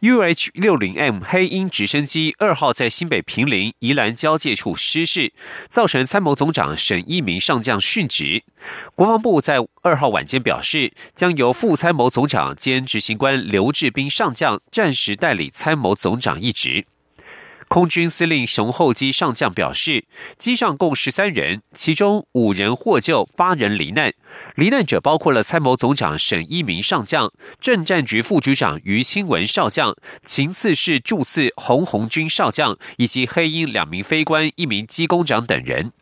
UH 六零 M 黑鹰直升机二号在新北平林宜兰交界处失事，造成参谋总长沈一鸣上将殉职。国防部在二号晚间表示，将由副参谋总长兼执行官刘志斌上将暂时代理参谋总长一职。空军司令熊厚基上将表示，机上共十三人，其中五人获救，八人罹难。罹难者包括了参谋总长沈一鸣上将、政战局副局长于清文少将、秦次室驻次洪红军少将，以及黑鹰两名飞官、一名机工长等人。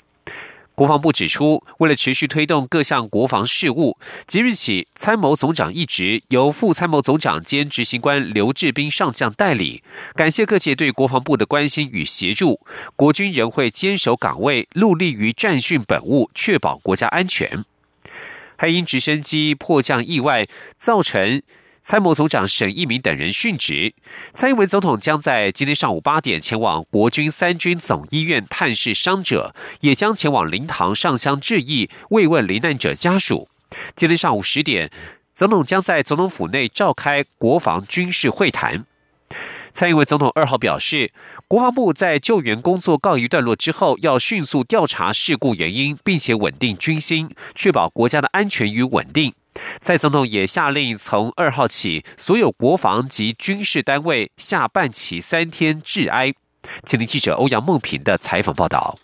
国防部指出，为了持续推动各项国防事务，即日起，参谋总长一职由副参谋总长兼执行官刘志斌上将代理。感谢各界对国防部的关心与协助，国军仍会坚守岗位，戮力于战训本务，确保国家安全。还因直升机迫降意外造成。参谋总长沈一鸣等人殉职，蔡英文总统将在今天上午八点前往国军三军总医院探视伤者，也将前往灵堂上香致意，慰问罹难者家属。今天上午十点，总统将在总统府内召开国防军事会谈。蔡英文总统二号表示，国防部在救援工作告一段落之后，要迅速调查事故原因，并且稳定军心，确保国家的安全与稳定。蔡总统也下令，从二号起，所有国防及军事单位下半旗三天致哀。请听记者欧阳梦平的采访报道。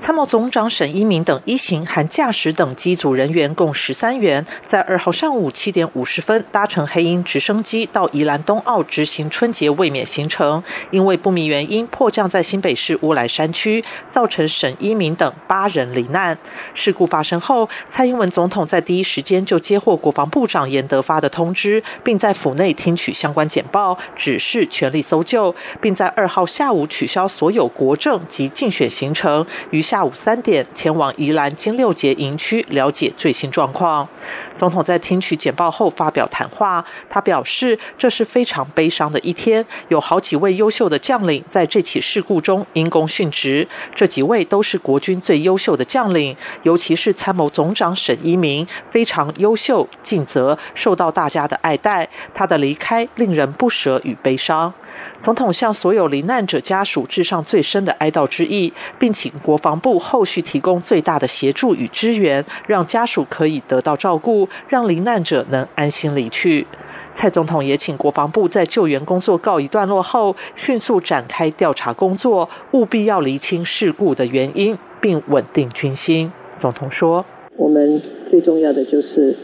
参谋总长沈一鸣等一行含驾驶等机组人员共十三员，在二号上午七点五十分搭乘黑鹰直升机到宜兰东澳执行春节卫冕行程，因为不明原因迫降在新北市乌来山区，造成沈一鸣等八人罹难。事故发生后，蔡英文总统在第一时间就接获国防部长严德发的通知，并在府内听取相关简报，指示全力搜救，并在二号下午取消所有国政及竞选行程，于。下午三点前往宜兰金六杰营区了解最新状况。总统在听取简报后发表谈话，他表示这是非常悲伤的一天，有好几位优秀的将领在这起事故中因公殉职。这几位都是国军最优秀的将领，尤其是参谋总长沈一鸣非常优秀尽责，受到大家的爱戴。他的离开令人不舍与悲伤。总统向所有罹难者家属致上最深的哀悼之意，并请国防部后续提供最大的协助与支援，让家属可以得到照顾，让罹难者能安心离去。蔡总统也请国防部在救援工作告一段落后，迅速展开调查工作，务必要厘清事故的原因，并稳定军心。总统说：“我们最重要的就是，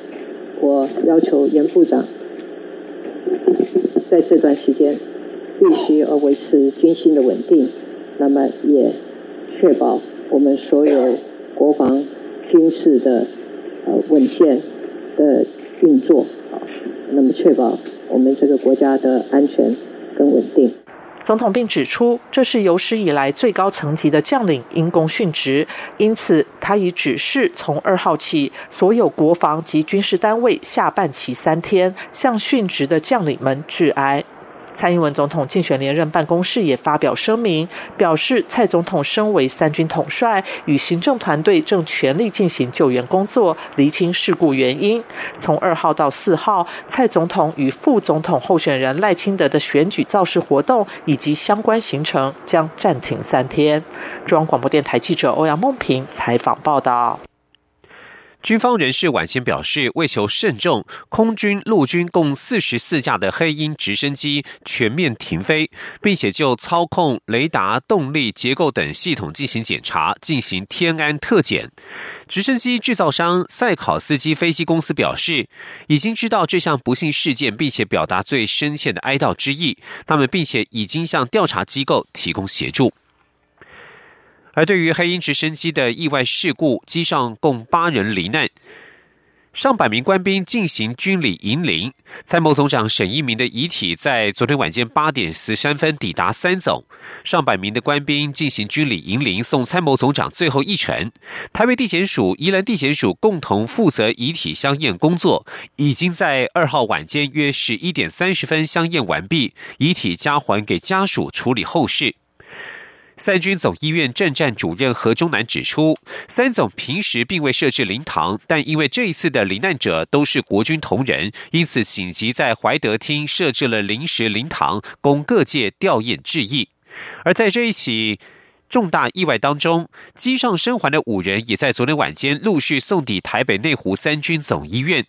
我要求严部长在这段时间。”必须要维持军心的稳定，那么也确保我们所有国防军事的呃稳健的运作，那么确保我们这个国家的安全跟稳定。总统并指出，这是有史以来最高层级的将领因公殉职，因此他已指示从二号起，所有国防及军事单位下半旗三天，向殉职的将领们致哀。蔡英文总统竞选连任办公室也发表声明，表示蔡总统身为三军统帅，与行政团队正全力进行救援工作，厘清事故原因。从二号到四号，蔡总统与副总统候选人赖清德的选举造势活动以及相关行程将暂停三天。中央广播电台记者欧阳梦平采访报道。军方人士晚间表示，为求慎重，空军、陆军共四十四架的黑鹰直升机全面停飞，并且就操控、雷达、动力结构等系统进行检查，进行天安特检。直升机制造商赛考斯基飞机公司表示，已经知道这项不幸事件，并且表达最深切的哀悼之意。他们并且已经向调查机构提供协助。而对于黑鹰直升机的意外事故，机上共八人罹难。上百名官兵进行军礼迎灵，参谋总长沈一鸣的遗体在昨天晚间八点十三分抵达三总。上百名的官兵进行军礼迎灵，送参谋总长最后一程。台北地检署、宜兰地检署共同负责遗体相验工作，已经在二号晚间约十一点三十分相验完毕，遗体交还给家属处理后事。三军总医院政战主任何忠南指出，三总平时并未设置灵堂，但因为这一次的罹难者都是国军同仁，因此紧急在怀德厅设置了临时灵堂，供各界吊唁致意。而在这一起重大意外当中，机上生还的五人也在昨天晚间陆续送抵台北内湖三军总医院。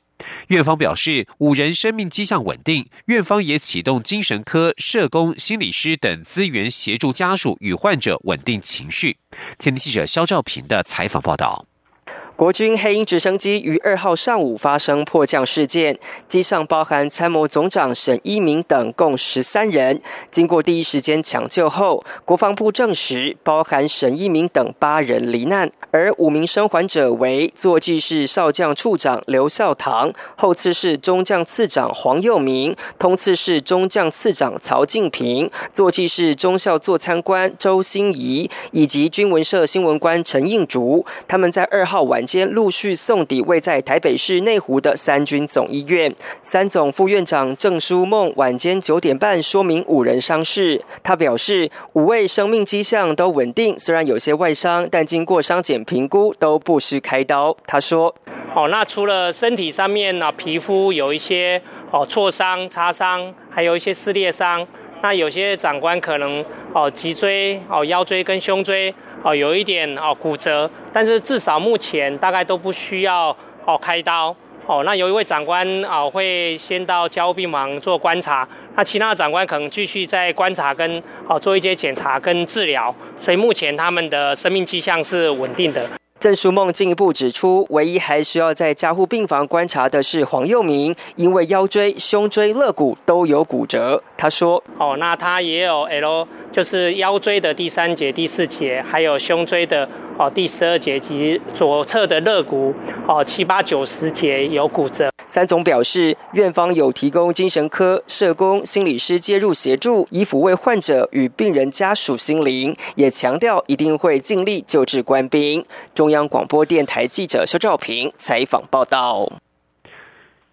院方表示，五人生命迹象稳定，院方也启动精神科、社工、心理师等资源，协助家属与患者稳定情绪。前天记者肖兆平的采访报道。国军黑鹰直升机于二号上午发生迫降事件，机上包含参谋总长沈一鸣等共十三人。经过第一时间抢救后，国防部证实包含沈一鸣等八人罹难，而五名生还者为坐骑室少将处长刘孝堂、后次室中将次长黄佑明、通次室中将次长曹敬平、坐骑室中校座参官周心怡以及军文社新闻官陈应竹。他们在二号晚。间陆续送抵位在台北市内湖的三军总医院。三总副院长郑书梦晚间九点半说明五人伤势。他表示，五位生命迹象都稳定，虽然有些外伤，但经过伤检评估都不需开刀。他说：“哦，那除了身体上面呢，皮肤有一些哦挫伤、擦伤，还有一些撕裂伤。那有些长官可能哦脊椎、哦腰椎跟胸椎。”哦，有一点哦骨折，但是至少目前大概都不需要哦开刀哦。那有一位长官啊会先到交护病房做观察，那其他的长官可能继续在观察跟哦做一些检查跟治疗，所以目前他们的生命迹象是稳定的。郑淑梦进一步指出，唯一还需要在加护病房观察的是黄佑明，因为腰椎、胸椎、肋骨都有骨折。他说：“哦，那他也有 L，就是腰椎的第三节、第四节，还有胸椎的哦第十二节及左侧的肋骨哦七八九十节有骨折。”三总表示，院方有提供精神科、社工、心理师介入协助，以抚慰患者与病人家属心灵，也强调一定会尽力救治官兵。中央广播电台记者肖兆平采访报道。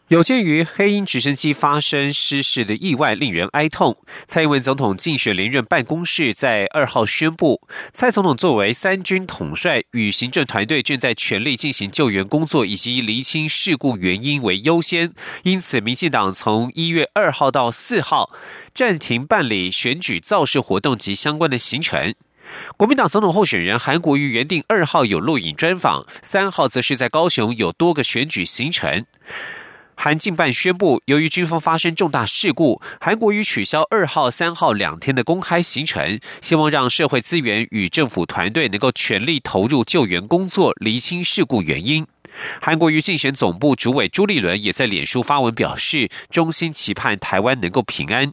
有鉴于黑鹰直升机发生失事的意外，令人哀痛。蔡英文总统竞选连任办公室在二号宣布，蔡总统作为三军统帅与行政团队正在全力进行救援工作以及厘清事故原因为优先，因此民进党从一月二号到四号暂停办理选举造势活动及相关的行程。国民党总统候选人韩国瑜原定二号有录影专访，三号则是在高雄有多个选举行程。韩进办宣布，由于军方发生重大事故，韩国瑜取消二号、三号两天的公开行程，希望让社会资源与政府团队能够全力投入救援工作，厘清事故原因。韩国瑜竞选总部主委朱立伦也在脸书发文表示，衷心期盼台湾能够平安。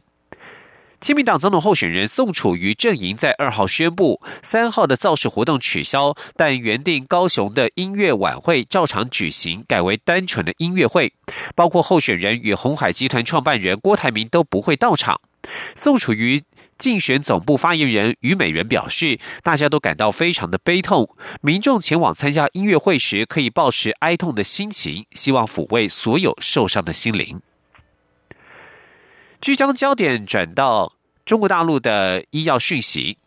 亲民党总统候选人宋楚瑜阵营在二号宣布，三号的造势活动取消，但原定高雄的音乐晚会照常举行，改为单纯的音乐会，包括候选人与红海集团创办人郭台铭都不会到场。宋楚瑜竞选总部发言人于美人表示，大家都感到非常的悲痛，民众前往参加音乐会时可以保持哀痛的心情，希望抚慰所有受伤的心灵。据将焦点转到中国大陆的医药讯息。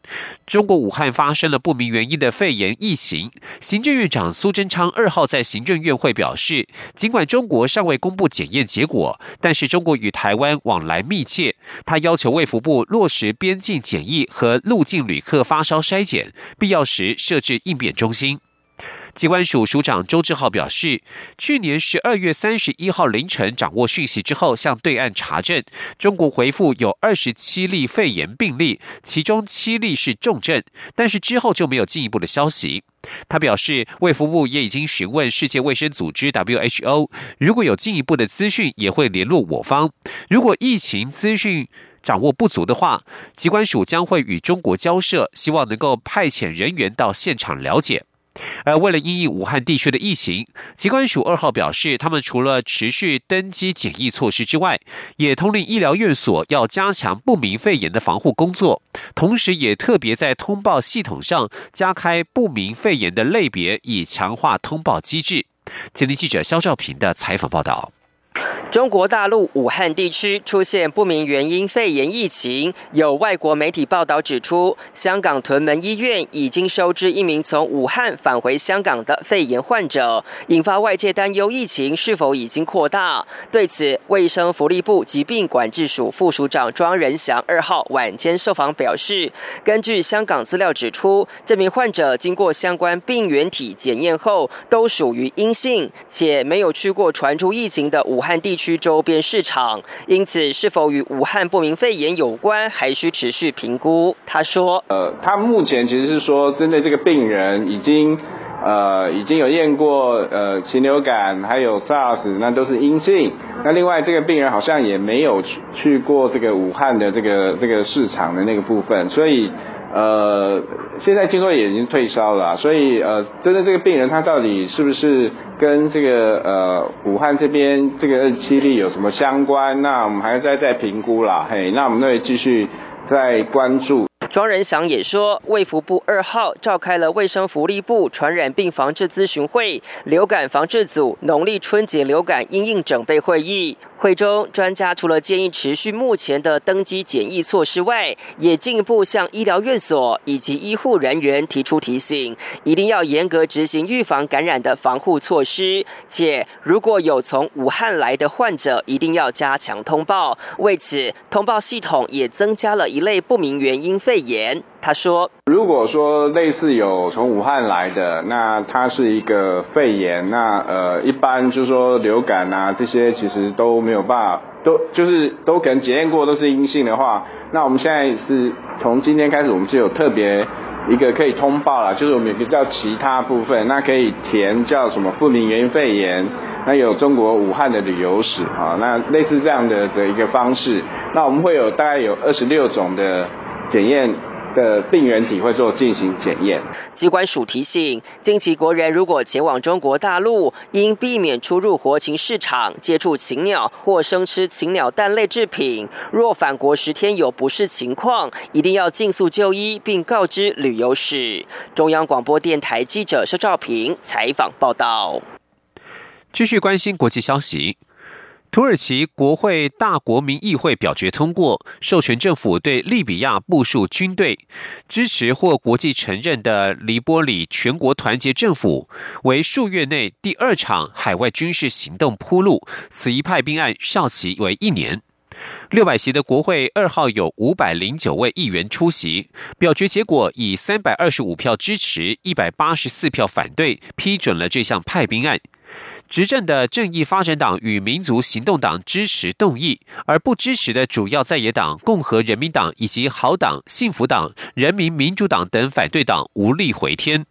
中国武汉发生了不明原因的肺炎疫情。行政院长苏贞昌二号在行政院会表示，尽管中国尚未公布检验结果，但是中国与台湾往来密切。他要求卫福部落实边境检疫和入境旅客发烧筛检，必要时设置应变中心。机关署署长周志浩表示，去年十二月三十一号凌晨掌握讯息之后，向对岸查证，中国回复有二十七例肺炎病例，其中七例是重症，但是之后就没有进一步的消息。他表示，卫福部也已经询问世界卫生组织 WHO，如果有进一步的资讯，也会联络我方。如果疫情资讯掌握不足的话，机关署将会与中国交涉，希望能够派遣人员到现场了解。而为了应应武汉地区的疫情，疾管署二号表示，他们除了持续登机检疫措施之外，也通令医疗院所要加强不明肺炎的防护工作，同时也特别在通报系统上加开不明肺炎的类别，以强化通报机制。今天记者肖兆平的采访报道。中国大陆武汉地区出现不明原因肺炎疫情，有外国媒体报道指出，香港屯门医院已经收治一名从武汉返回香港的肺炎患者，引发外界担忧疫情是否已经扩大。对此，卫生福利部疾病管制署副署长庄仁祥二号晚间受访表示，根据香港资料指出，这名患者经过相关病原体检验后都属于阴性，且没有去过传出疫情的武汉地。区周边市场，因此是否与武汉不明肺炎有关，还需持续评估。他说：“呃，他目前其实是说，针对这个病人已经呃已经有验过呃禽流感，还有 SARS，那都是阴性。那另外这个病人好像也没有去去过这个武汉的这个这个市场的那个部分，所以。”呃，现在听说也已经退烧了，所以呃，针对这个病人，他到底是不是跟这个呃武汉这边这个二七例有什么相关？那我们还要再再评估啦，嘿，那我们会继续再关注。庄仁祥也说，卫福部二号召开了卫生福利部传染病防治咨询会、流感防治组农历春节流感应应整备会议。会中，专家除了建议持续目前的登机检疫措施外，也进一步向医疗院所以及医护人员提出提醒，一定要严格执行预防感染的防护措施。且如果有从武汉来的患者，一定要加强通报。为此，通报系统也增加了一类不明原因肺肺炎。他说：“如果说类似有从武汉来的，那它是一个肺炎，那呃，一般就是说流感啊这些其实都没有办法，都就是都可能检验过都是阴性的话，那我们现在是从今天开始，我们就有特别一个可以通报了，就是我们有个叫其他部分，那可以填叫什么不明原因肺炎，那有中国武汉的旅游史啊，那类似这样的的一个方式，那我们会有大概有二十六种的检验。”的病原体会做进行检验。机关署提醒，近期国人如果前往中国大陆，应避免出入活禽市场、接触禽鸟或生吃禽鸟蛋类制品。若返国十天有不适情况，一定要尽速就医，并告知旅游史。中央广播电台记者肖照平采访报道。继续关心国际消息。土耳其国会大国民议会表决通过，授权政府对利比亚部署军队，支持或国际承认的黎波里全国团结政府，为数月内第二场海外军事行动铺路。此一派兵案效期为一年。六百席的国会二号有五百零九位议员出席，表决结果以三百二十五票支持、一百八十四票反对，批准了这项派兵案。执政的正义发展党与民族行动党支持动议，而不支持的主要在野党共和人民党以及好党、幸福党、人民民主党等反对党无力回天。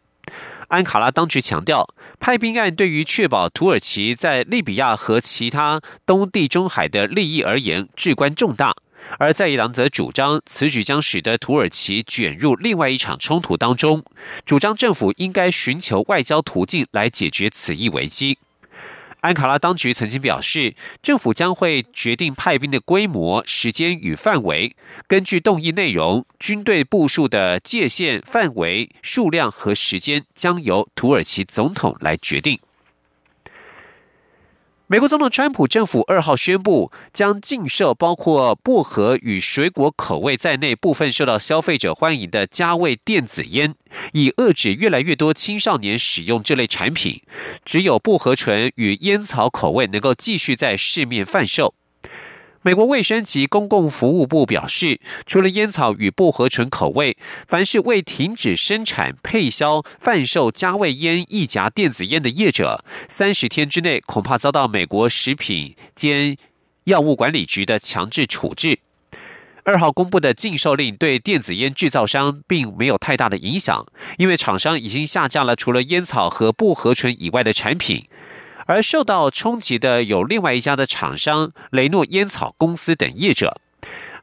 安卡拉当局强调，派兵案对于确保土耳其在利比亚和其他东地中海的利益而言至关重大，而在伊朗则主张此举将使得土耳其卷入另外一场冲突当中，主张政府应该寻求外交途径来解决此一危机。安卡拉当局曾经表示，政府将会决定派兵的规模、时间与范围。根据动议内容，军队部署的界限、范围、数量和时间将由土耳其总统来决定。美国总统川普政府二号宣布，将禁售包括薄荷与水果口味在内部分受到消费者欢迎的加味电子烟，以遏制越来越多青少年使用这类产品。只有薄荷醇与烟草口味能够继续在市面贩售。美国卫生及公共服务部表示，除了烟草与薄荷醇口味，凡是未停止生产、配销、贩售加味烟、一夹电子烟的业者，三十天之内恐怕遭到美国食品兼药物管理局的强制处置。二号公布的禁售令对电子烟制造商并没有太大的影响，因为厂商已经下架了除了烟草和薄荷醇以外的产品。而受到冲击的有另外一家的厂商雷诺烟草公司等业者。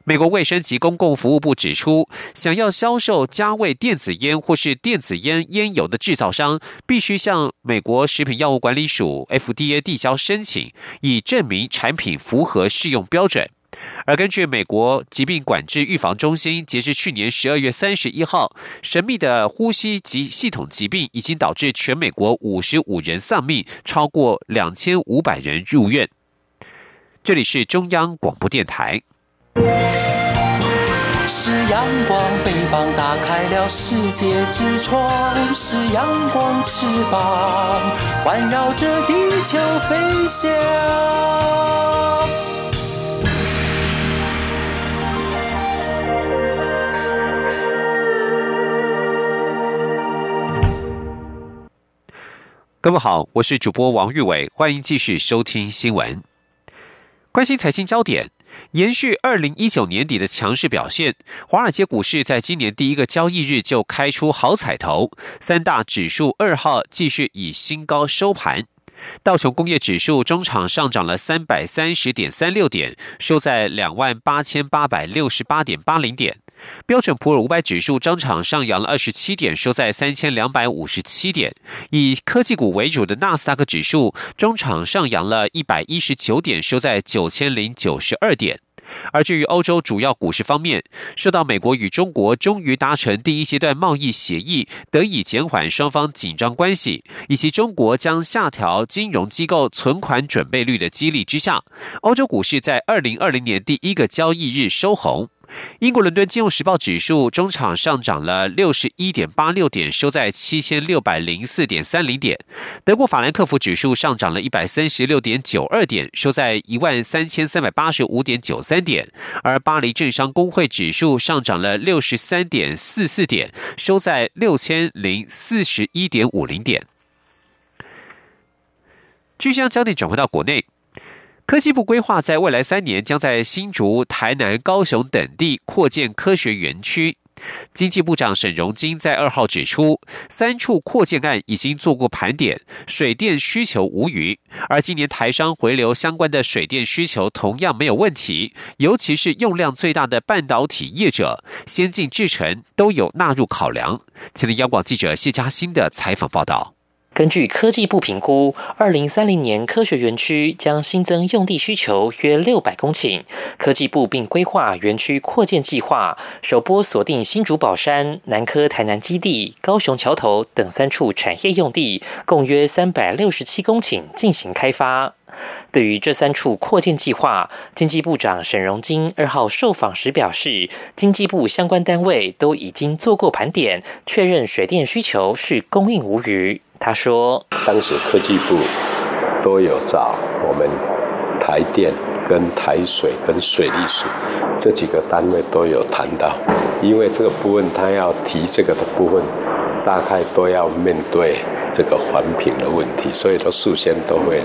美国卫生及公共服务部指出，想要销售加味电子烟或是电子烟烟油的制造商，必须向美国食品药物管理署 （FDA） 递交申请，以证明产品符合适用标准。而根据美国疾病管制预防中心，截至去年十二月三十一号，神秘的呼吸及系统疾病已经导致全美国五十五人丧命，超过两千五百人入院。这里是中央广播电台。是阳光，翅膀打开了世界之窗；是阳光，翅膀环绕着地球飞翔。各位好，我是主播王玉伟，欢迎继续收听新闻。关心财经焦点，延续二零一九年底的强势表现，华尔街股市在今年第一个交易日就开出好彩头，三大指数二号继续以新高收盘。道琼工业指数中场上涨了三百三十点三六点，收在两万八千八百六十八点八零点。标准普尔五百指数中场上扬了二十七点，收在三千两百五十七点。以科技股为主的纳斯达克指数中场上扬了一百一十九点，收在九千零九十二点。而至于欧洲主要股市方面，受到美国与中国终于达成第一阶段贸易协议，得以减缓双方紧张关系，以及中国将下调金融机构存款准备率的激励之下，欧洲股市在二零二零年第一个交易日收红。英国伦敦金融时报指数中场上涨了六十一点八六点，收在七千六百零四点三零点。德国法兰克福指数上涨了一百三十六点九二点，收在一万三千三百八十五点九三点。而巴黎政商工会指数上涨了六十三点四四点，收在六千零四十一点五零点。继续将焦点转回到国内。科技部规划在未来三年将在新竹、台南、高雄等地扩建科学园区。经济部长沈荣金在二号指出，三处扩建案已经做过盘点，水电需求无虞。而今年台商回流相关的水电需求同样没有问题，尤其是用量最大的半导体业者、先进制程都有纳入考量。前天央广记者谢嘉欣的采访报道。根据科技部评估，二零三零年科学园区将新增用地需求约六百公顷。科技部并规划园区扩建计划，首波锁定新竹宝山、南科台南基地、高雄桥头等三处产业用地，共约三百六十七公顷进行开发。对于这三处扩建计划，经济部长沈荣金二号受访时表示，经济部相关单位都已经做过盘点，确认水电需求是供应无虞。他说：“当时科技部都有找我们台电、跟台水、跟水利署这几个单位都有谈到，因为这个部分他要提这个的部分，大概都要面对这个环评的问题，所以都事先都会。”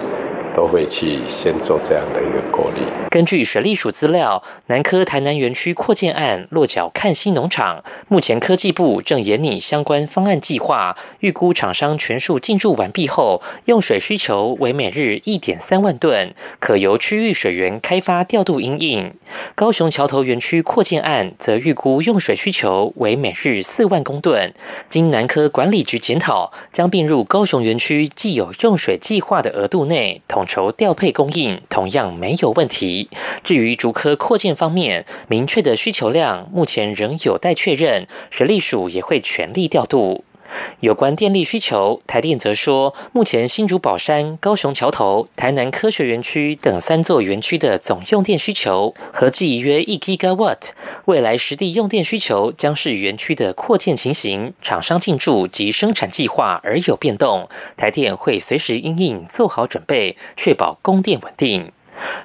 都会去先做这样的一个过滤。根据水利署资料，南科台南园区扩建案落脚看新农场，目前科技部正研拟相关方案计划，预估厂商全数进驻完毕后，用水需求为每日一点三万吨，可由区域水源开发调度应应。高雄桥头园区扩建案则预估用水需求为每日四万公吨，经南科管理局检讨，将并入高雄园区既有用水计划的额度内同。统筹调配供应同样没有问题。至于竹科扩建方面，明确的需求量目前仍有待确认，水利署也会全力调度。有关电力需求，台电则说，目前新竹宝山、高雄桥头、台南科学园区等三座园区的总用电需求合计约一 gigawatt，未来实地用电需求将是园区的扩建情形、厂商进驻及生产计划而有变动，台电会随时应应做好准备，确保供电稳定。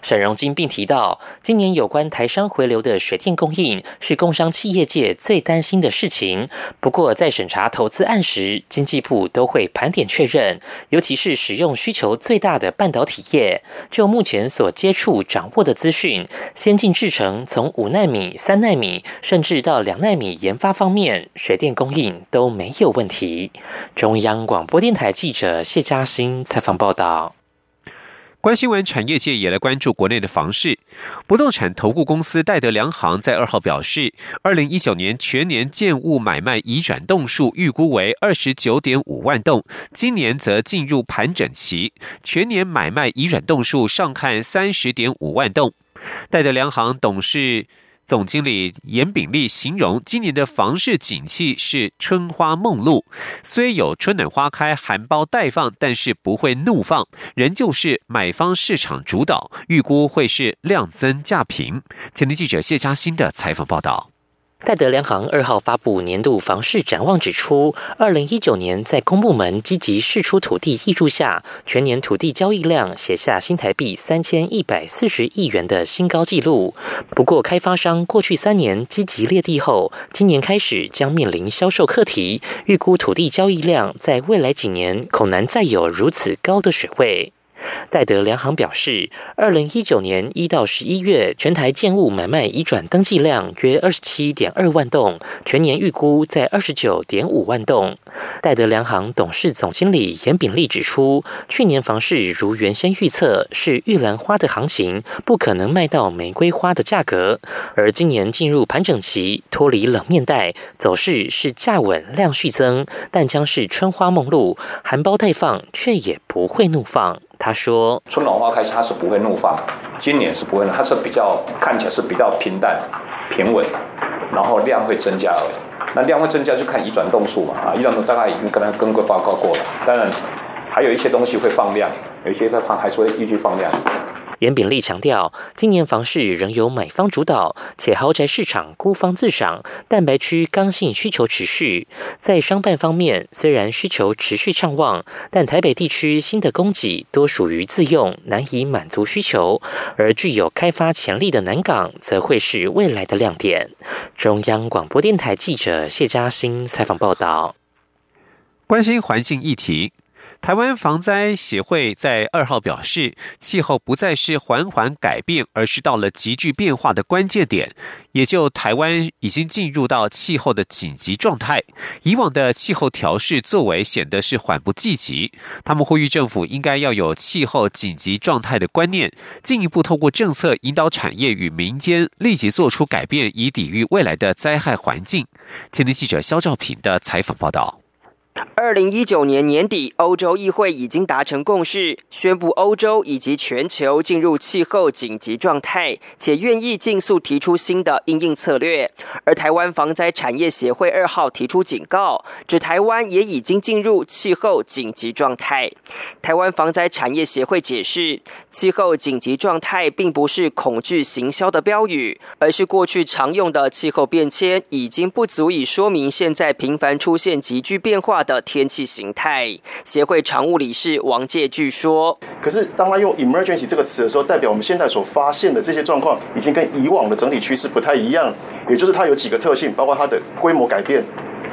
沈荣金并提到，今年有关台商回流的水电供应是工商企业界最担心的事情。不过，在审查投资案时，经济部都会盘点确认，尤其是使用需求最大的半导体业。就目前所接触掌握的资讯，先进制程从五纳米、三纳米，甚至到两纳米研发方面，水电供应都没有问题。中央广播电台记者谢嘉欣采访报道。关心完产业界也来关注国内的房市。不动产投顾公司戴德梁行在二号表示，二零一九年全年建物买卖移转栋数预估为二十九点五万栋，今年则进入盘整期，全年买卖移转栋数上看三十点五万栋。戴德梁行董事。总经理严炳立形容，今年的房市景气是春花梦露，虽有春暖花开、含苞待放，但是不会怒放，仍旧是买方市场主导，预估会是量增价平。前天记者谢嘉欣的采访报道。戴德梁行二号发布年度房市展望，指出，二零一九年在公部门积极释出土地挹注下，全年土地交易量写下新台币三千一百四十亿元的新高纪录。不过，开发商过去三年积极列地后，今年开始将面临销售课题，预估土地交易量在未来几年恐难再有如此高的水位。戴德梁行表示，二零一九年一到十一月，全台建物买卖移转登记量约二十七点二万栋，全年预估在二十九点五万栋。戴德梁行董事总经理严炳立指出，去年房市如原先预测是玉兰花的行情，不可能卖到玫瑰花的价格，而今年进入盘整期，脱离冷面带，走势是价稳量续增，但将是春花梦露，含苞待放，却也不会怒放。他说：“春暖花开，它是不会怒放，今年是不会，它是比较看起来是比较平淡、平稳，然后量会增加而已。那量会增加就看移转动数嘛，啊，移转动大概已经跟他跟过报告过了，当然还有一些东西会放量，有一些在放还是会继续放量。”严炳立强调，今年房市仍由买方主导，且豪宅市场孤芳自赏，蛋白区刚性需求持续。在商办方面，虽然需求持续畅旺，但台北地区新的供给多属于自用，难以满足需求。而具有开发潜力的南港，则会是未来的亮点。中央广播电台记者谢嘉欣采访报道。关心环境议题。台湾防灾协会在二号表示，气候不再是缓缓改变，而是到了急剧变化的关键点，也就台湾已经进入到气候的紧急状态。以往的气候调试作为显得是缓不济急，他们呼吁政府应该要有气候紧急状态的观念，进一步透过政策引导产业与民间立即做出改变，以抵御未来的灾害环境。今天记者肖兆平的采访报道。二零一九年年底，欧洲议会已经达成共识，宣布欧洲以及全球进入气候紧急状态，且愿意尽速提出新的应应策略。而台湾防灾产业协会二号提出警告，指台湾也已经进入气候紧急状态。台湾防灾产业协会解释，气候紧急状态并不是恐惧行销的标语，而是过去常用的气候变迁已经不足以说明现在频繁出现急剧变化。的天气形态协会常务理事王介据说：“可是当他用 emergency 这个词的时候，代表我们现在所发现的这些状况，已经跟以往的整体趋势不太一样。也就是它有几个特性，包括它的规模改变、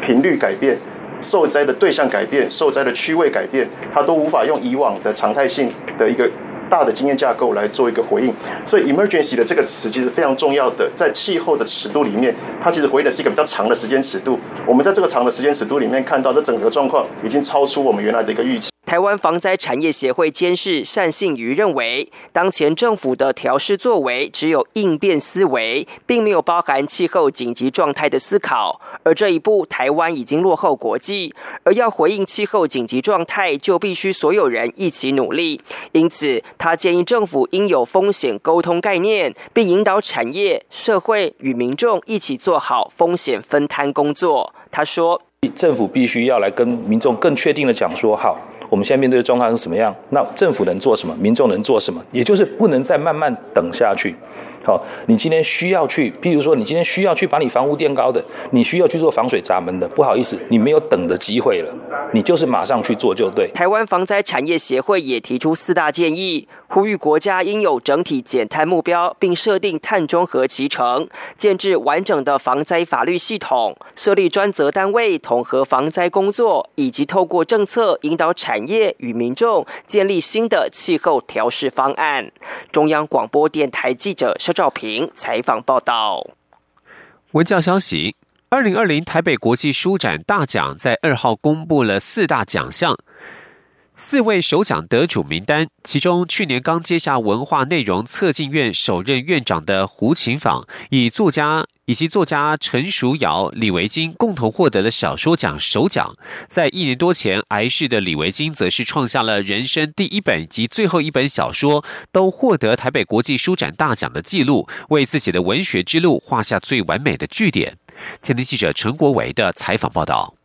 频率改变、受灾的对象改变、受灾的区位改变，它都无法用以往的常态性的一个。”大的经验架构来做一个回应，所以 emergency 的这个词其实非常重要的，在气候的尺度里面，它其实回应的是一个比较长的时间尺度。我们在这个长的时间尺度里面看到，这整个状况已经超出我们原来的一个预期。台湾防灾产业协会监事单信瑜认为，当前政府的调试作为只有应变思维，并没有包含气候紧急状态的思考。而这一步，台湾已经落后国际。而要回应气候紧急状态，就必须所有人一起努力。因此，他建议政府应有风险沟通概念，并引导产业、社会与民众一起做好风险分摊工作。他说。政府必须要来跟民众更确定的讲说，好，我们现在面对的状况是什么样？那政府能做什么？民众能做什么？也就是不能再慢慢等下去。好，你今天需要去，譬如说，你今天需要去把你房屋垫高的，你需要去做防水闸门的，不好意思，你没有等的机会了，你就是马上去做就对。台湾防灾产业协会也提出四大建议，呼吁国家应有整体减碳目标，并设定碳中和期程，建制完整的防灾法律系统，设立专责单位统合防灾工作，以及透过政策引导产业与民众建立新的气候调试方案。中央广播电台记者赵平采访报道。文教消息：二零二零台北国际书展大奖在二号公布了四大奖项，四位首奖得主名单，其中去年刚接下文化内容策进院首任院长的胡琴坊，以作家以及作家陈淑瑶、李维京共同获得了小说奖首奖。在一年多前癌逝的李维京，则是创下了人生第一本及最后一本小说都获得台北国际书展大奖的记录，为自己的文学之路画下最完美的句点。前天记者陈国维的采访报道。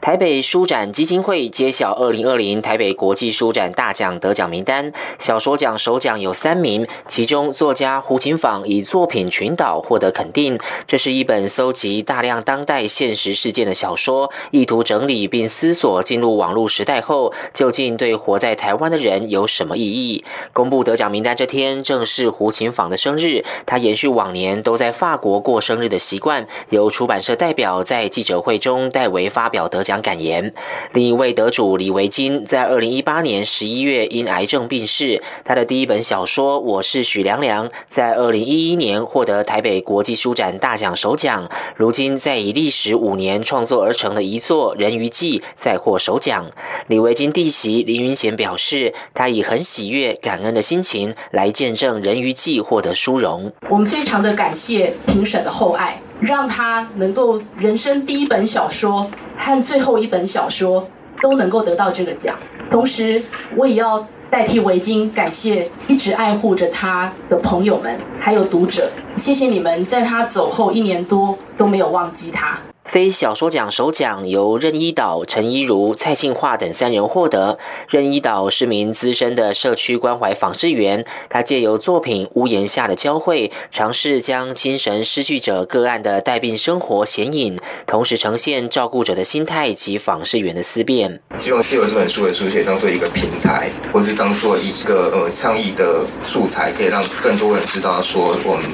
台北书展基金会揭晓二零二零台北国际书展大奖得奖名单，小说奖首奖有三名，其中作家胡琴坊以作品《群岛》获得肯定。这是一本搜集大量当代现实事件的小说，意图整理并思索进入网络时代后，究竟对活在台湾的人有什么意义。公布得奖名单这天，正是胡琴坊的生日，他延续往年都在法国过生日的习惯，由出版社代表在记者会中代为发表得奖。感言。另一位得主李维金在二零一八年十一月因癌症病逝。他的第一本小说《我是许良良》在二零一一年获得台北国际书展大奖首奖。如今在以历时五年创作而成的一作《人鱼记》再获首奖。李维金弟媳林云贤表示，他以很喜悦、感恩的心情来见证《人鱼记》获得殊荣。我们非常的感谢评审的厚爱。让他能够人生第一本小说和最后一本小说都能够得到这个奖，同时我也要代替维京感谢一直爱护着他的朋友们，还有读者，谢谢你们在他走后一年多都没有忘记他。非小说奖首奖由任一岛、陈一如、蔡庆化等三人获得。任一岛是名资深的社区关怀访视员，他借由作品《屋檐下的交汇》，尝试将精神失去者个案的带病生活显影，同时呈现照顾者的心态及访视员的思辨。希望借由这本书的书写，当做一个平台，或是当做一个呃倡议的素材，可以让更多人知道说，我们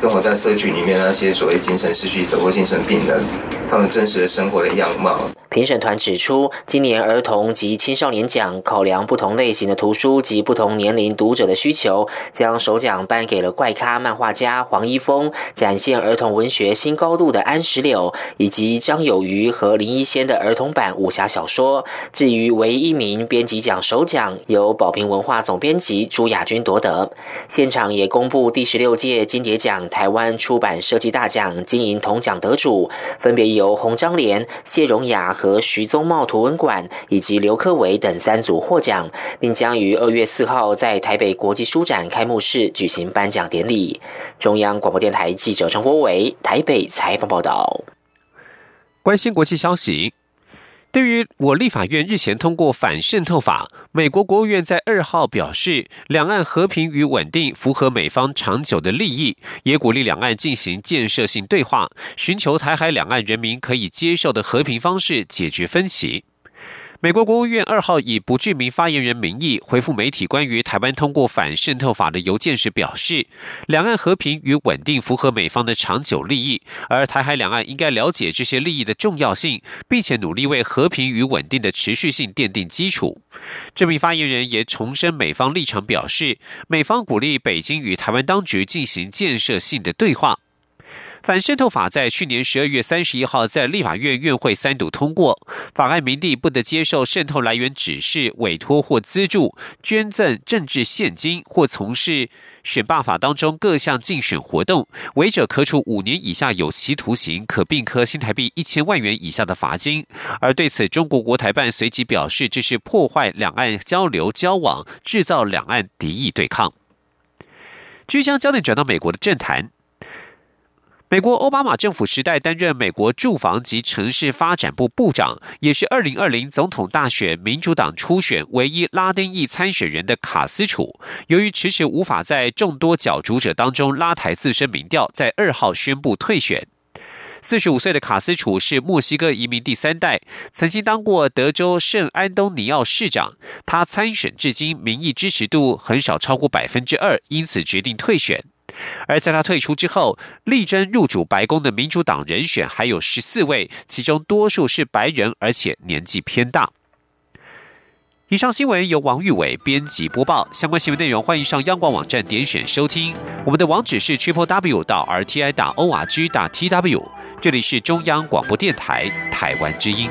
生活在社区里面那些所谓精神失去者或精神病人。他们真实的生活的样貌。评审团指出，今年儿童及青少年奖考量不同类型的图书及不同年龄读者的需求，将首奖颁给了怪咖漫画家黄一峰，展现儿童文学新高度的安石榴，以及张有余和林一仙的儿童版武侠小说。至于唯一名编辑奖首奖，由宝瓶文化总编辑朱亚军夺得。现场也公布第十六届金蝶奖台湾出版设计大奖金银铜奖得主，分别由洪章莲、谢荣雅。和徐宗茂图文馆以及刘科伟等三组获奖，并将于二月四号在台北国际书展开幕式举行颁奖典礼。中央广播电台记者张国伟台北采访报道。关心国际消息。对于我立法院日前通过反渗透法，美国国务院在二号表示，两岸和平与稳定符合美方长久的利益，也鼓励两岸进行建设性对话，寻求台海两岸人民可以接受的和平方式解决分歧。美国国务院二号以不具名发言人名义回复媒体关于台湾通过反渗透法的邮件时表示，两岸和平与稳定符合美方的长久利益，而台海两岸应该了解这些利益的重要性，并且努力为和平与稳定的持续性奠定基础。这名发言人也重申美方立场，表示美方鼓励北京与台湾当局进行建设性的对话。反渗透法在去年十二月三十一号在立法院院会三读通过。法案明定，不得接受渗透来源指示、委托或资助、捐赠政治现金或从事选罢法当中各项竞选活动，违者可处五年以下有期徒刑，可并科新台币一千万元以下的罚金。而对此，中国国台办随即表示，这是破坏两岸交流交往，制造两岸敌意对抗。即将焦点转到美国的政坛。美国奥巴马政府时代担任美国住房及城市发展部部长，也是二零二零总统大选民主党初选唯一拉丁裔参选人的卡斯楚，由于迟迟无法在众多角逐者当中拉抬自身民调，在二号宣布退选。四十五岁的卡斯楚是墨西哥移民第三代，曾经当过德州圣安东尼奥市长。他参选至今民意支持度很少超过百分之二，因此决定退选。而在他退出之后，力争入主白宫的民主党人选还有十四位，其中多数是白人，而且年纪偏大。以上新闻由王玉伟编辑播报，相关新闻内容欢迎上央广网站点选收听。我们的网址是 triple w 到 r t i 打 o r g 打 t w，这里是中央广播电台台湾之音。